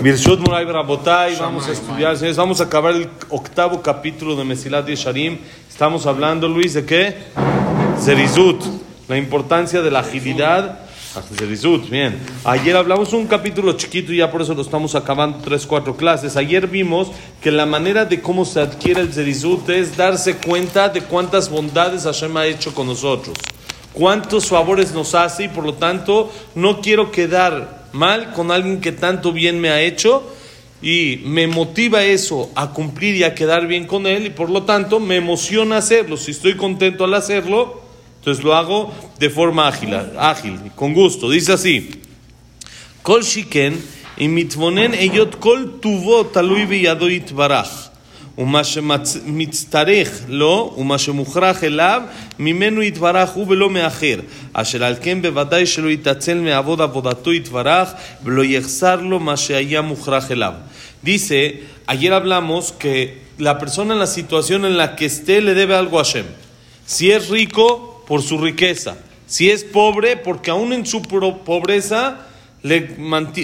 Birshut Moray Rabotay, vamos a estudiar, señores, vamos a acabar el octavo capítulo de Mesilat Yesharim. Estamos hablando, Luis, ¿de qué? Zerizut, la importancia de la agilidad. Zerizut, bien. Ayer hablamos un capítulo chiquito y ya por eso lo estamos acabando tres, cuatro clases. Ayer vimos que la manera de cómo se adquiere el Zerizut es darse cuenta de cuántas bondades Hashem ha hecho con nosotros, cuántos favores nos hace y por lo tanto no quiero quedar mal con alguien que tanto bien me ha hecho y me motiva eso a cumplir y a quedar bien con él y por lo tanto me emociona hacerlo. Si estoy contento al hacerlo, entonces lo hago de forma ágil, ágil con gusto. Dice así: Kol shiken y eyot kol talui baraj. ומה שמצטרך לו ומה שמוכרח אליו ממנו יתברך הוא ולא מאחר אשר על כן בוודאי שלא יתעצל מעבוד עבודתו יתברך ולא יחסר לו מה שהיה מוכרח אליו. Dice, ayer hablamos que la persona en la situación en la que esté le debe algo a Hashem. Si es rico, por su riqueza. Si es pobre, porque aún en su pobreza le,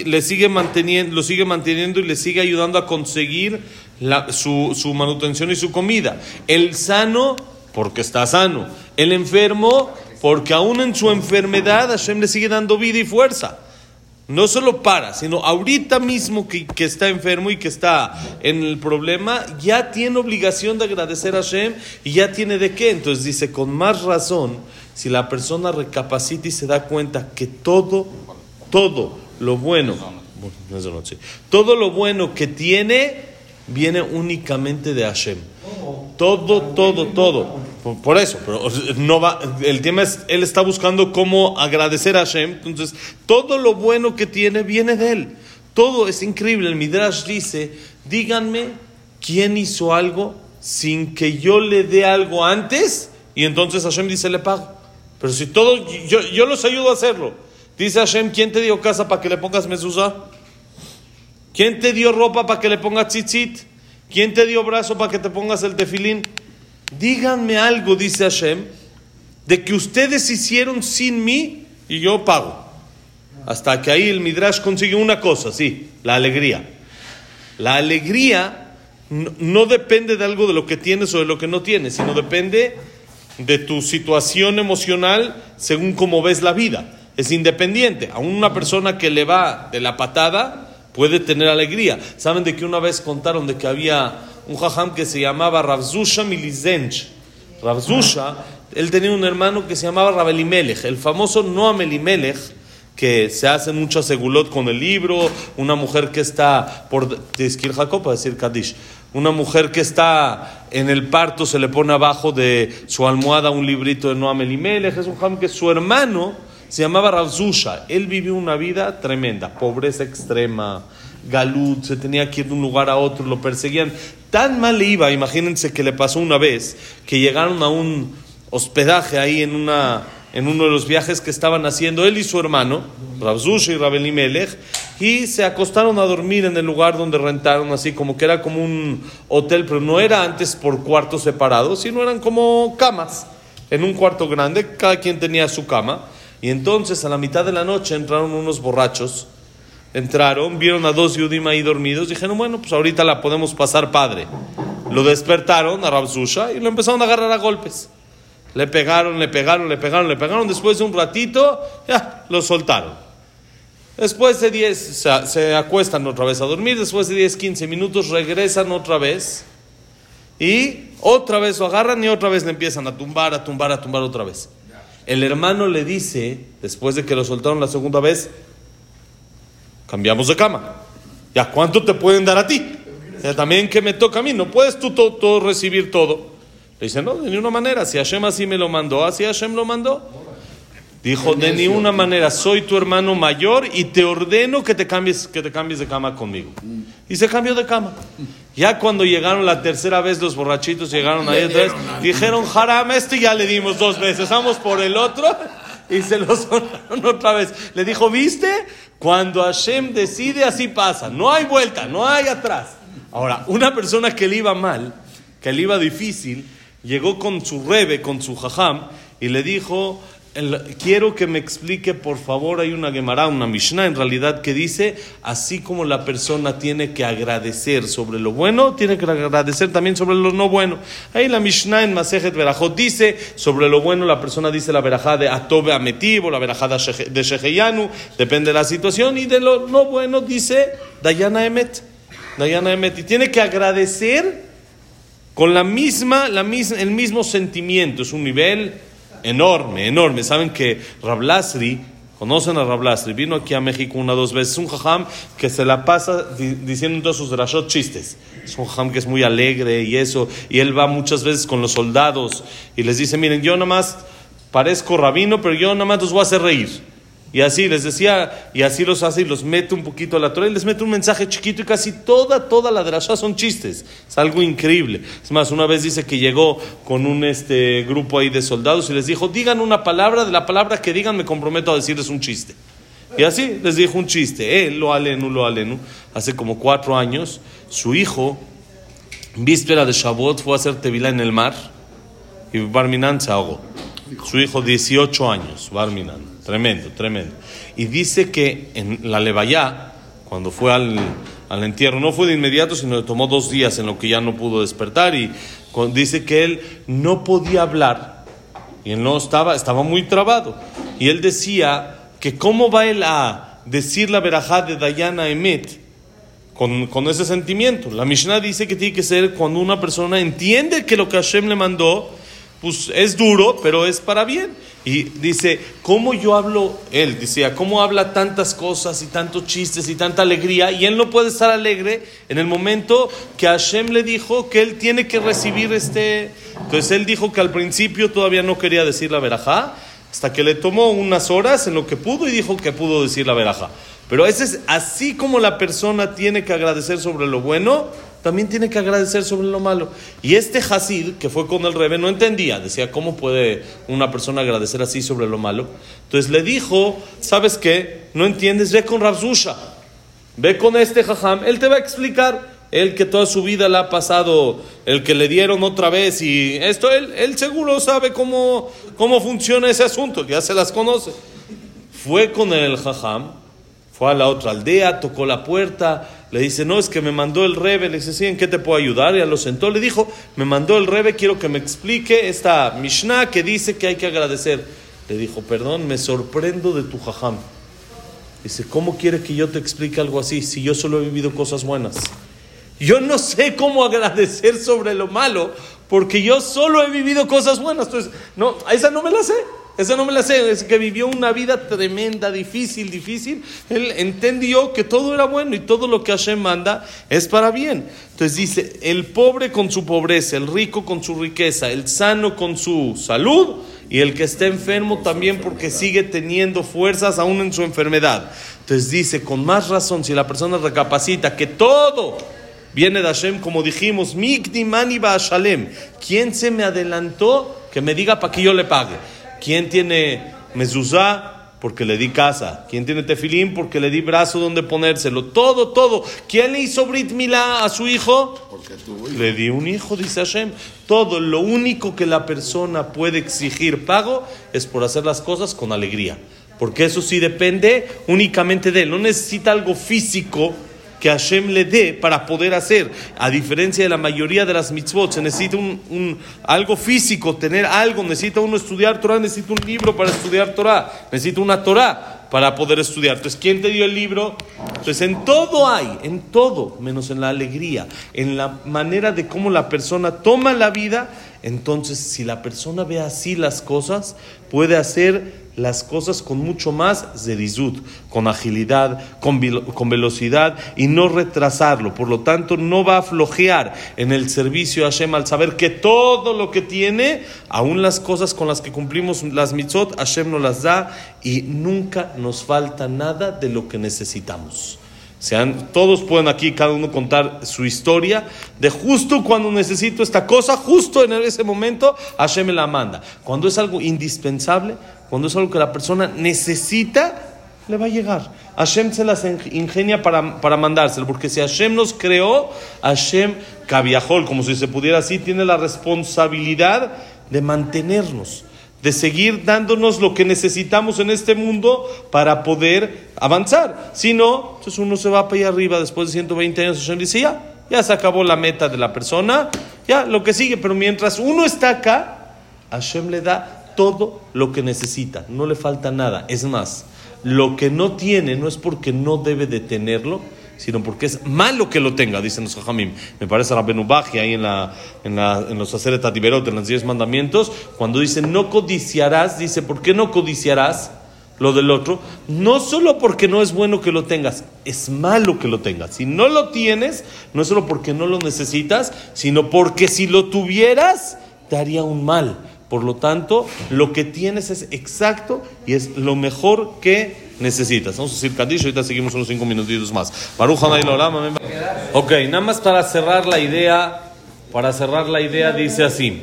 le sigue manteniendo, lo sigue manteniendo y le sigue ayudando a conseguir la, su, su, manutención y su comida. El sano, porque está sano. El enfermo, porque aún en su enfermedad Hashem le sigue dando vida y fuerza. No solo para, sino ahorita mismo que, que, está enfermo y que está en el problema, ya tiene obligación de agradecer a Hashem y ya tiene de qué. Entonces dice, con más razón, si la persona recapacita y se da cuenta que todo, todo lo bueno, todo lo bueno que tiene, viene únicamente de Hashem. Todo, todo, todo. Por, por, eso, pero no va, el tema es, él está buscando cómo agradecer a Hashem. Entonces, todo lo bueno que tiene viene de él. Todo es increíble. El Midrash dice, díganme quién hizo algo sin que yo le dé algo antes y entonces Hashem dice, le pago. Pero si todo, yo, yo los ayudo a hacerlo. Dice Hashem, ¿quién te dio casa para que le pongas mezuzá? ¿Quién te dio ropa para que le pongas tzitzit? ¿Quién te dio brazo para que te pongas el tefilín? Díganme algo, dice Hashem, de que ustedes hicieron sin mí y yo pago. Hasta que ahí el Midrash consigue una cosa, sí, la alegría. La alegría no, no depende de algo de lo que tienes o de lo que no tienes, sino depende de tu situación emocional según cómo ves la vida. Es independiente. A una persona que le va de la patada, puede tener alegría. Saben de que una vez contaron de que había un jajam que se llamaba Ravzusha Milizench. Ravzusha, él tenía un hermano que se llamaba Rabelimelech, el famoso Noam Elimelech, que se hace mucho segulot con el libro, una mujer que está por Tizkir Jacob, para decir Kadish, una mujer que está en el parto se le pone abajo de su almohada un librito de Noam Elimelech, es un jajam que su hermano se llamaba Ravzusha. Él vivió una vida tremenda, pobreza extrema, galut, se tenía que ir de un lugar a otro, lo perseguían. Tan mal le iba, imagínense que le pasó una vez que llegaron a un hospedaje ahí en, una, en uno de los viajes que estaban haciendo él y su hermano, Ravzusha y Rabelimelech, y se acostaron a dormir en el lugar donde rentaron, así como que era como un hotel, pero no era antes por cuartos separados, sino eran como camas, en un cuarto grande, cada quien tenía su cama. Y entonces a la mitad de la noche entraron unos borrachos, entraron, vieron a dos Yudim ahí dormidos, dijeron, bueno, pues ahorita la podemos pasar padre. Lo despertaron a Rabzusha y lo empezaron a agarrar a golpes. Le pegaron, le pegaron, le pegaron, le pegaron. Después de un ratito, ya, lo soltaron. Después de 10, se, acuestan otra vez a dormir. Después de 10, 15 minutos, regresan otra vez. Y otra vez lo agarran y otra vez le empiezan a tumbar, a tumbar, a tumbar otra vez. El hermano le dice, después de que lo soltaron la segunda vez, cambiamos de cama. ¿Ya cuánto te pueden dar a ti? Ya también que me toca a mí, no puedes tú todo, todo recibir todo. Le dice, no, de ninguna manera, si Hashem así me lo mandó, así Hashem lo mandó. Dijo, de ninguna manera, soy tu hermano mayor y te ordeno que te cambies, que te cambies de cama conmigo. Y se cambió de cama. Ya cuando llegaron la tercera vez los borrachitos, llegaron ahí otra vez, dijeron, Haram, este ya le dimos dos veces, vamos por el otro. Y se lo sonaron otra vez. Le dijo, ¿viste? Cuando Hashem decide, así pasa. No hay vuelta, no hay atrás. Ahora, una persona que le iba mal, que le iba difícil, llegó con su rebe, con su jajam, y le dijo, quiero que me explique, por favor, hay una Gemara, una Mishnah, en realidad, que dice, así como la persona tiene que agradecer sobre lo bueno, tiene que agradecer también sobre lo no bueno. Ahí la Mishnah en Masejet Berajot dice, sobre lo bueno la persona dice la verajá de Atobe Ametivo, la verajá de Sheheyanu, depende de la situación, y de lo no bueno dice Dayana Emet. Dayana Emet. Y tiene que agradecer con la misma, la misma, el mismo sentimiento, es un nivel enorme, enorme. Saben que Rablasri, conocen a Rablasri, vino aquí a México una o dos veces, un jajam que se la pasa diciendo en todos sus drashot chistes. Es un jajam que es muy alegre y eso, y él va muchas veces con los soldados y les dice, miren, yo nada más parezco rabino, pero yo nada más los voy a hacer reír. Y así les decía, y así los hace y los mete un poquito a la Torah y les mete un mensaje chiquito y casi toda, toda la drasha son chistes. Es algo increíble. Es más, una vez dice que llegó con un este, grupo ahí de soldados y les dijo, digan una palabra, de la palabra que digan me comprometo a decirles un chiste. Y así les dijo un chiste. Él, lo alenu, lo alenu, hace como cuatro años, su hijo, víspera de Shavuot, fue a hacer tevila en el mar y Barminan se ahogó. Su hijo, 18 años, Barminan. Tremendo, tremendo. Y dice que en la Levayá, cuando fue al, al entierro, no fue de inmediato, sino que tomó dos días en lo que ya no pudo despertar. Y dice que él no podía hablar. Y él no estaba, estaba muy trabado. Y él decía que cómo va él a decir la verajá de Dayana Emet con, con, ese sentimiento. La Mishnah dice que tiene que ser cuando una persona entiende que lo que Hashem le mandó, pues es duro, pero es para bien. Y dice, ¿cómo yo hablo? Él decía, ¿cómo habla tantas cosas y tantos chistes y tanta alegría? Y él no puede estar alegre en el momento que Hashem le dijo que él tiene que recibir este. Entonces él dijo que al principio todavía no quería decir la verajá, hasta que le tomó unas horas en lo que pudo y dijo que pudo decir la verajá. Pero ese es así como la persona tiene que agradecer sobre lo bueno también tiene que agradecer sobre lo malo. Y este Hasid, que fue con el Rebe, no entendía. Decía, ¿cómo puede una persona agradecer así sobre lo malo? Entonces le dijo, ¿sabes qué? No entiendes, ve con Rabzusha. Ve con este Jajam, él te va a explicar. Él que toda su vida le ha pasado, el que le dieron otra vez y esto, él, él seguro sabe cómo, cómo funciona ese asunto, ya se las conoce. Fue con el Jajam, fue a la otra aldea, tocó la puerta, le dice, no, es que me mandó el Rebe. Le dice, sí, ¿en qué te puedo ayudar? Y lo sentó, le dijo, me mandó el Rebe, quiero que me explique esta Mishnah que dice que hay que agradecer. Le dijo, perdón, me sorprendo de tu jajam. Dice, ¿cómo quiere que yo te explique algo así si yo solo he vivido cosas buenas? Yo no sé cómo agradecer sobre lo malo porque yo solo he vivido cosas buenas. Entonces, no, esa no me la sé. Esa no me la sé, es que vivió una vida tremenda, difícil, difícil. Él entendió que todo era bueno y todo lo que Hashem manda es para bien. Entonces dice, el pobre con su pobreza, el rico con su riqueza, el sano con su salud y el que está enfermo también porque sigue teniendo fuerzas aún en su enfermedad. Entonces dice, con más razón, si la persona recapacita que todo viene de Hashem, como dijimos, Mani Shalem, ¿quién se me adelantó que me diga para que yo le pague? ¿Quién tiene mezuzá? Porque le di casa. ¿Quién tiene tefilín? Porque le di brazo donde ponérselo. Todo, todo. ¿Quién le hizo Brit Milá a su hijo? Porque Le di un hijo, dice Hashem. Todo, lo único que la persona puede exigir pago es por hacer las cosas con alegría. Porque eso sí depende únicamente de él. No necesita algo físico que Hashem le dé para poder hacer. A diferencia de la mayoría de las mitzvot, se necesita un, algo físico, tener algo, necesita uno estudiar Torah, necesita un libro para estudiar Torah, necesita una Torah para poder estudiar. Entonces, ¿quién te dio el libro? Entonces, en todo hay, en todo, menos en la alegría, en la manera de cómo la persona toma la vida. Entonces, si la persona ve así las cosas, puede hacer las cosas con mucho más zerizut, con agilidad, con, con, velocidad y no retrasarlo. Por lo tanto, no va a flojear en el servicio a Hashem al saber que todo lo que tiene, aún las cosas con las que cumplimos las mitzot, Hashem nos las da y nunca nos falta nada de lo que necesitamos. Sean, todos pueden aquí, cada uno contar su historia de justo cuando necesito esta cosa, justo en ese momento, Hashem me la manda. Cuando es algo indispensable, cuando es algo que la persona necesita, le va a llegar. Hashem se las ingenia para, para mandárselo, porque si Hashem nos creó, Hashem, Kaviahol, como si se pudiera así, tiene la responsabilidad de mantenernos. De seguir dándonos lo que necesitamos en este mundo para poder avanzar. Si no, entonces uno se va para allá arriba después de 120 años. Hashem dice, ya, ya se acabó la meta de la persona, ya lo que sigue. Pero mientras uno está acá, Hashem le da todo lo que necesita, no le falta nada. Es más, lo que no tiene no es porque no debe de tenerlo, sino porque es malo que lo tenga, dicen los Jajamim. Me parece la Benubaji ahí en, la, en, la, en los Aceret Atiberot, en los diez mandamientos, cuando dice no codiciarás, dice, ¿por qué no codiciarás lo del otro? No solo porque no es bueno que lo tengas, es malo que lo tengas. Si no lo tienes, no es solo porque no lo necesitas, sino porque si lo tuvieras, te haría un mal. Por lo tanto, lo que tienes es exacto y es lo mejor que necesitas. Vamos a decir Kaddish, ahorita seguimos unos cinco minutitos más. Ok, nada más para cerrar la idea, para cerrar la idea dice así.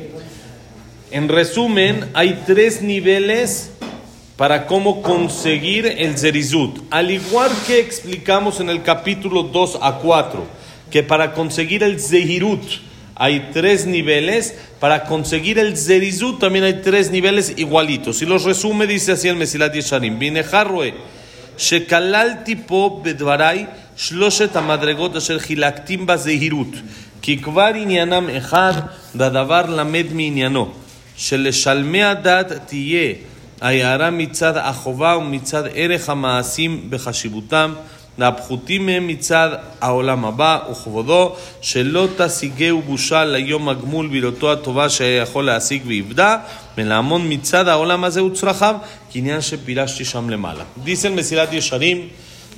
En resumen, hay tres niveles para cómo conseguir el zerizut. Al igual que explicamos en el capítulo 2 a 4, que para conseguir el zehirut hay tres niveles, para conseguir el zerizut también hay tres niveles igualitos. Y los resume, dice así el Mesilat Yesharim. Vine harroe, שכללתי פה בדבריי שלושת המדרגות אשר חילקתים בזהירות, כי כבר עניינם אחד והדבר למד מעניינו, שלשלמי הדת תהיה ההערה מצד החובה ומצד ערך המעשים בחשיבותם, Dice el Mesilat Yesharim,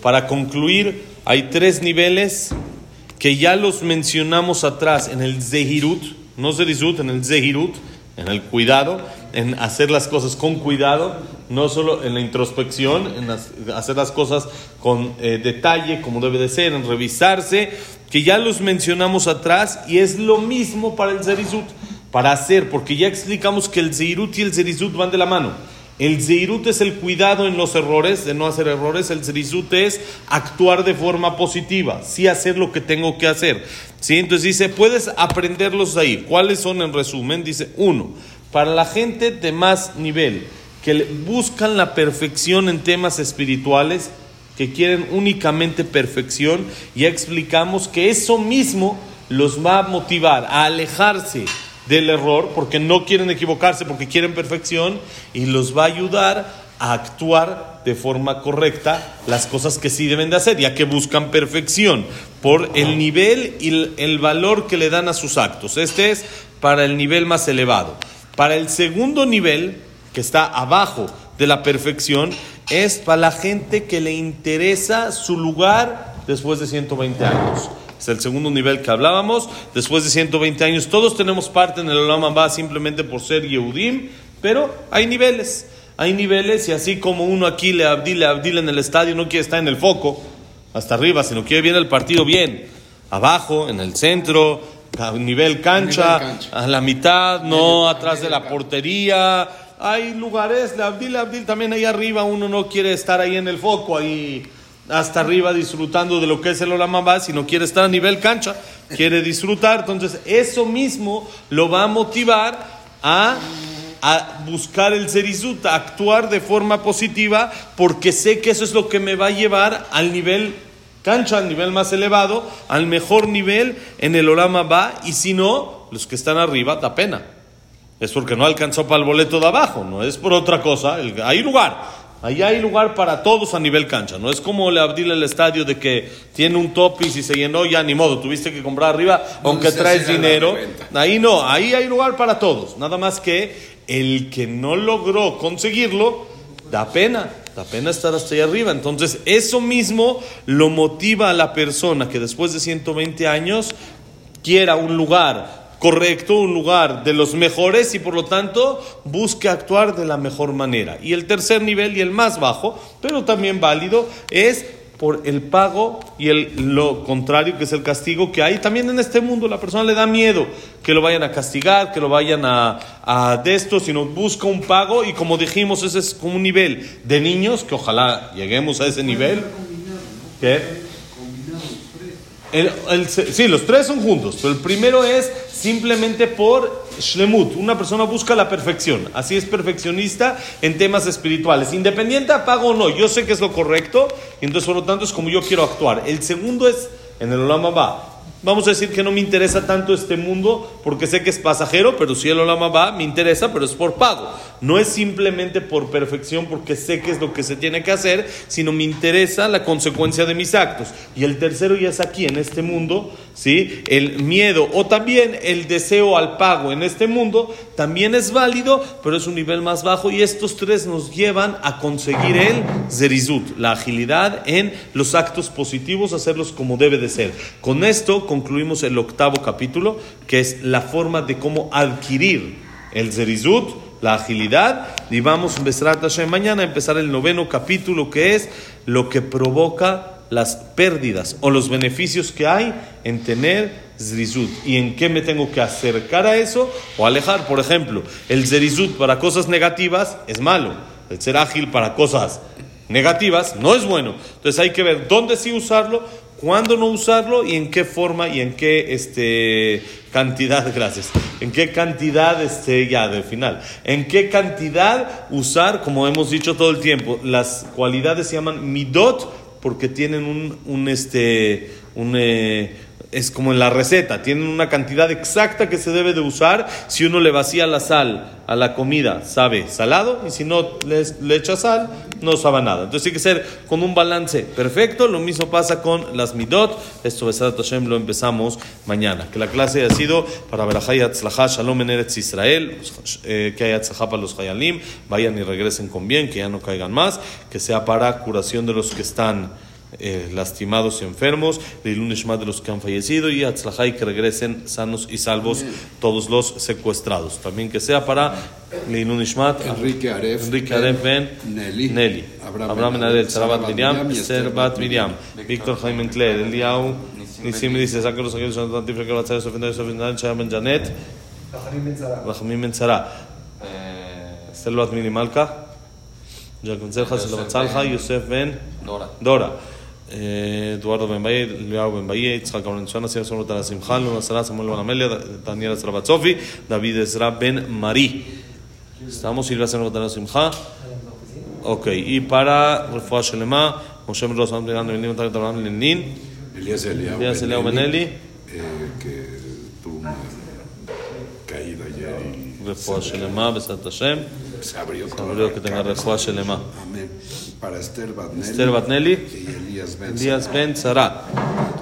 para concluir, hay tres niveles que ya los mencionamos atrás en el Zehirut, no en el Zehirut, en el cuidado, en hacer las cosas con cuidado, no solo en la introspección, en hacer las cosas con eh, detalle, como debe de ser, en revisarse, que ya los mencionamos atrás y es lo mismo para el Zerizut, para hacer, porque ya explicamos que el Zeirut y el Zerizut van de la mano. El Zeirut es el cuidado en los errores, de no hacer errores. El Zerizut es actuar de forma positiva, sí hacer lo que tengo que hacer. ¿Sí? Entonces dice, puedes aprenderlos ahí. ¿Cuáles son en resumen? Dice, uno, para la gente de más nivel, que buscan la perfección en temas espirituales, que quieren únicamente perfección, ya explicamos que eso mismo los va a motivar a alejarse del error, porque no quieren equivocarse, porque quieren perfección, y los va a ayudar a actuar de forma correcta las cosas que sí deben de hacer, ya que buscan perfección por el nivel y el valor que le dan a sus actos. Este es para el nivel más elevado. Para el segundo nivel, que está abajo de la perfección, es para la gente que le interesa su lugar después de 120 años. Es el segundo nivel que hablábamos. Después de 120 años, todos tenemos parte en el Olam Abba simplemente por ser Yehudim, pero hay niveles. Hay niveles y así como uno aquí le abdile, abdile en el estadio, no quiere estar en el foco, hasta arriba, sino quiere ver el partido bien. Abajo, en el centro, a nivel cancha, a la mitad, no atrás de la portería. Hay lugares, le abdil, abdil, también ahí arriba uno no quiere estar ahí en el foco, ahí hasta arriba disfrutando de lo que es el Olamabá, sino quiere estar a nivel cancha, quiere disfrutar. Entonces, eso mismo lo va a motivar a, a buscar el Zerizut, a actuar de forma positiva, porque sé que eso es lo que me va a llevar al nivel cancha, al nivel más elevado, al mejor nivel en el Olama va, y si no, los que están arriba da pena. Es porque no alcanzó para el boleto de abajo, no es por otra cosa. hay lugar. Ahí hay lugar para todos a nivel cancha. No es como le abdil el estadio de que tiene un top y si se llenó ya ni modo, tuviste que comprar arriba aunque traes dinero. Ahí no, ahí hay lugar para todos. Nada más que el que no logró conseguirlo, da pena, da pena estar hasta ahí arriba. Entonces eso mismo lo motiva a la persona que después de 120 años quiera un lugar correcto, un lugar de los mejores y por lo tanto busque actuar de la mejor manera. Y el tercer nivel y el más bajo, pero también válido, es por el pago y el, lo contrario, que es el castigo que hay también en este mundo. La persona le da miedo que lo vayan a castigar, que lo vayan a, a de esto, sino busca un pago y como dijimos, ese es como un nivel de niños, que ojalá lleguemos a ese nivel. ¿Qué? El, sí, los tres son juntos, pero el primero es simplemente por shlemut. Una persona busca la perfección, así es perfeccionista en temas espirituales. Independiente apago o no, yo sé que es lo correcto, entonces por lo tanto es como yo quiero actuar. El segundo es en el Olama va. Vamos a decir que no me interesa tanto este mundo porque sé que es pasajero, pero si el Olama va, me interesa, pero es por pago. No es simplemente por perfección porque sé que es lo que se tiene que hacer, sino me interesa la consecuencia de mis actos. Y el tercero ya es aquí, en este mundo, ¿sí? El miedo o también el deseo al pago en este mundo también es válido, pero es un nivel más bajo y estos tres nos llevan a conseguir el zerizut, la agilidad en los actos positivos, hacerlos como debe de ser. Con esto concluimos el octavo capítulo, que es la forma de cómo adquirir el zerizut, la agilidad, y vamos mañana a empezar el noveno capítulo, que es lo que provoca las pérdidas o los beneficios que hay en tener zerizut y en qué me tengo que acercar a eso o alejar. Por ejemplo, el zerizut para cosas negativas es malo, el ser ágil para cosas negativas no es bueno. Entonces hay que ver dónde sí usarlo, cuándo no usarlo y en qué forma y en qué este, cantidad, gracias, en qué cantidad, este, ya del final, en qué cantidad usar, como hemos dicho todo el tiempo, las cualidades se llaman midot porque tienen un, un este, un, eh, es como en la receta, tienen una cantidad exacta que se debe de usar. Si uno le vacía la sal a la comida, sabe salado, y si no le, le echa sal, no sabe nada. Entonces tiene que ser con un balance perfecto. Lo mismo pasa con las midot. Esto, Besat Hashem, lo empezamos mañana. Que la clase ha sido para Berajay Atzlachá, Shalom en Eretz Israel, eh, que haya Atzlachá para los Hayalim, vayan y regresen con bien, que ya no caigan más, que sea para curación de los que están eh, lastimados y enfermos, de de los que han fallecido y Atzlajay que regresen sanos y salvos todos los secuestrados. También que sea para Leilun Enrique Aref, Enrique Aref Ben Nelly, Nelly. Abraham Nadel, Sarabat Miriam, Esther Bat Miriam, Víctor Jaime Encler, Eliau, Nisim dice, saca los aquellos son tantifre que va a ser ofender, ofender, Chaman Janet, Rajamim Benzara, Esther Bat Minimalka, Jacob Zelja, Selamat Salja, Yosef Ben Dora. Eduardo Ben Baye, Liao Ben Baye, Yitzhak Valenzuela, Sierra Solota la Simchal, Luna Sara, Samuel Van Amelia, Daniela Srabatsofi, David Ezra Ben Mari. Estamos, Silvia Solota la Simcha. Ok, y para Refuah Shelema, Moshe Melos, Am Legan, Benim, Tarik Abraham Lenin, Elías Eliao Elías Eliao Benelli, eh, que tuvo una caída ayer y Refuah Shelema, Besat Hashem, se abrió se toda abrió la que tenga cara. Refuah Shelema. Amén. Para Esther Batnelli, Esther Batnelli, y Elías Ben Zara,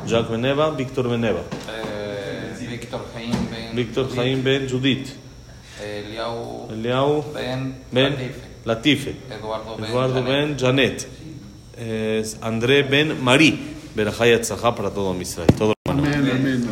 Jacques Beneva, Víctor Beneva, Eh, Víctor Jaim Ben Víctor Jaim Ben Judith, Eliau Eliau Ben Ben Latife, Latife. Eduardo Ben Eduardo Janet. Ben Janet, eh, André Ben Marí, Berajay Atzajá para todo Israel. Todo Amén, amén.